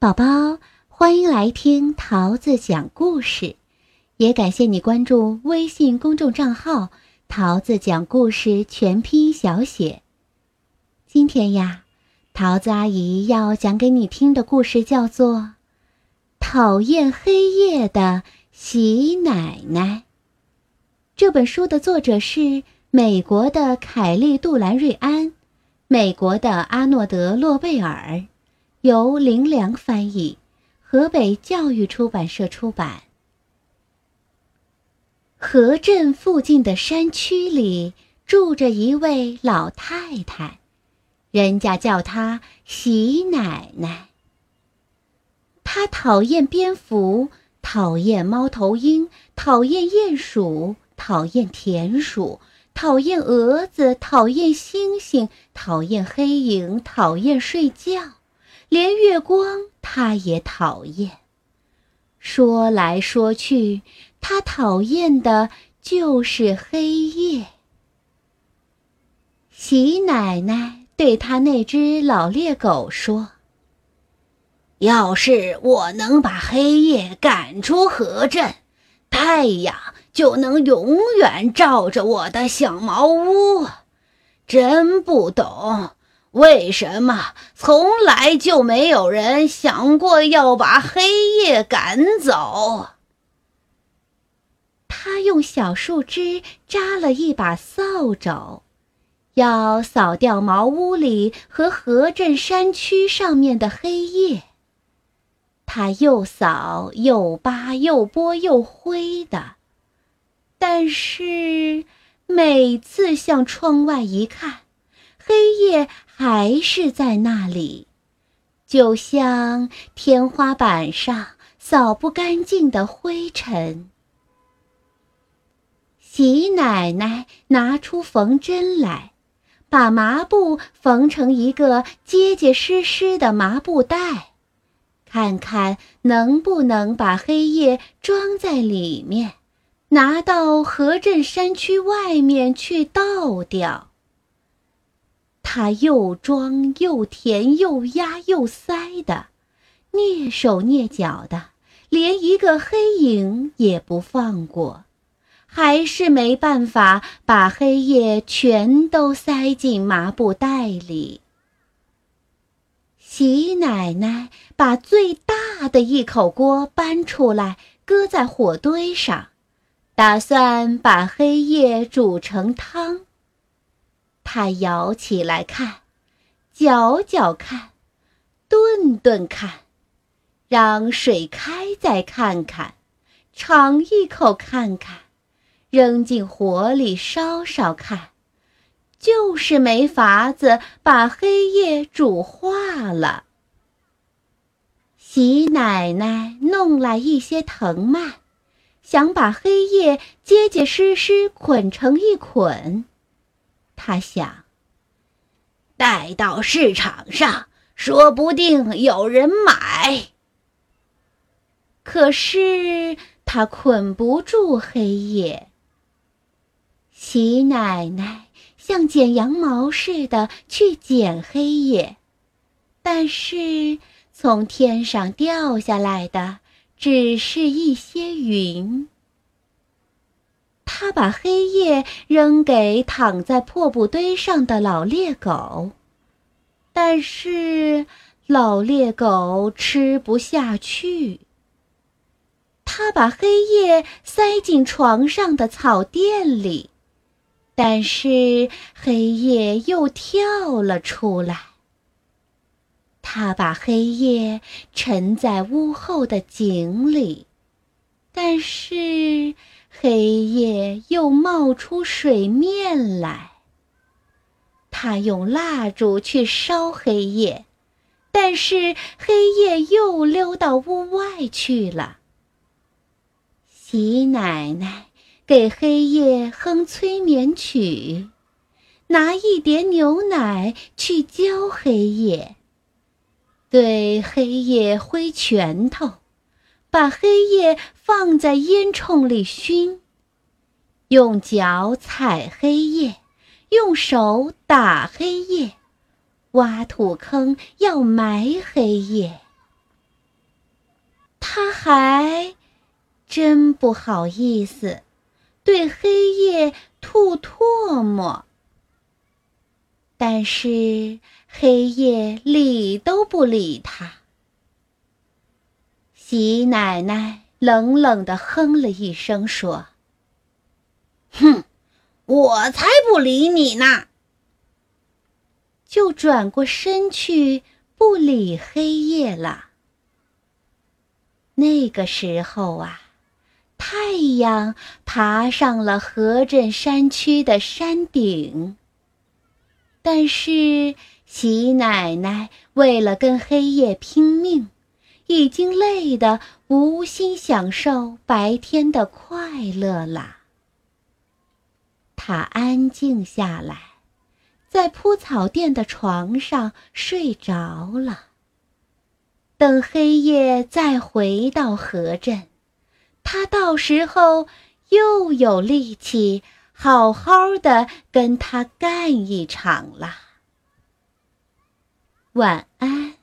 宝宝，欢迎来听桃子讲故事，也感谢你关注微信公众账号“桃子讲故事全拼小写”。今天呀，桃子阿姨要讲给你听的故事叫做《讨厌黑夜的喜奶奶》。这本书的作者是美国的凯利·杜兰瑞安，美国的阿诺德·洛贝尔。由林良翻译，河北教育出版社出版。河镇附近的山区里住着一位老太太，人家叫她喜奶奶。她讨厌蝙蝠，讨厌猫头鹰，讨厌鼹鼠，讨厌田鼠，讨厌蛾子，讨厌星星，讨厌黑影，讨厌睡觉。连月光，他也讨厌。说来说去，他讨厌的就是黑夜。喜奶奶对他那只老猎狗说：“要是我能把黑夜赶出河镇，太阳就能永远照着我的小茅屋。真不懂。”为什么从来就没有人想过要把黑夜赶走？他用小树枝扎了一把扫帚，要扫掉茅屋里和河镇山区上面的黑夜。他又扫又扒又拨又挥的，但是每次向窗外一看，黑夜。还是在那里，就像天花板上扫不干净的灰尘。喜奶奶拿出缝针来，把麻布缝成一个结结实实的麻布袋，看看能不能把黑夜装在里面，拿到河镇山区外面去倒掉。他又装又填又压又塞的，蹑手蹑脚的，连一个黑影也不放过，还是没办法把黑夜全都塞进麻布袋里。喜奶奶把最大的一口锅搬出来，搁在火堆上，打算把黑夜煮成汤。他舀起来看，搅搅看，炖炖看，让水开再看看，尝一口看看，扔进火里烧烧看，就是没法子把黑夜煮化了。喜奶奶弄来一些藤蔓，想把黑夜结结实实捆成一捆。他想，带到市场上，说不定有人买。可是他捆不住黑夜。喜奶奶像剪羊毛似的去剪黑夜，但是从天上掉下来的只是一些云。他把黑夜扔给躺在破布堆上的老猎狗，但是老猎狗吃不下去。他把黑夜塞进床上的草垫里，但是黑夜又跳了出来。他把黑夜沉在屋后的井里，但是。黑夜又冒出水面来。他用蜡烛去烧黑夜，但是黑夜又溜到屋外去了。喜奶奶给黑夜哼催眠曲，拿一碟牛奶去浇黑夜，对黑夜挥拳头。把黑夜放在烟囱里熏，用脚踩黑夜，用手打黑夜，挖土坑要埋黑夜。他还真不好意思对黑夜吐唾沫。但是黑夜理都不理他。喜奶奶冷冷地哼了一声，说：“哼，我才不理你呢！”就转过身去不理黑夜了。那个时候啊，太阳爬上了河镇山区的山顶。但是，喜奶奶为了跟黑夜拼命，已经累得无心享受白天的快乐了。他安静下来，在铺草垫的床上睡着了。等黑夜再回到河镇，他到时候又有力气。好好的跟他干一场了。晚安。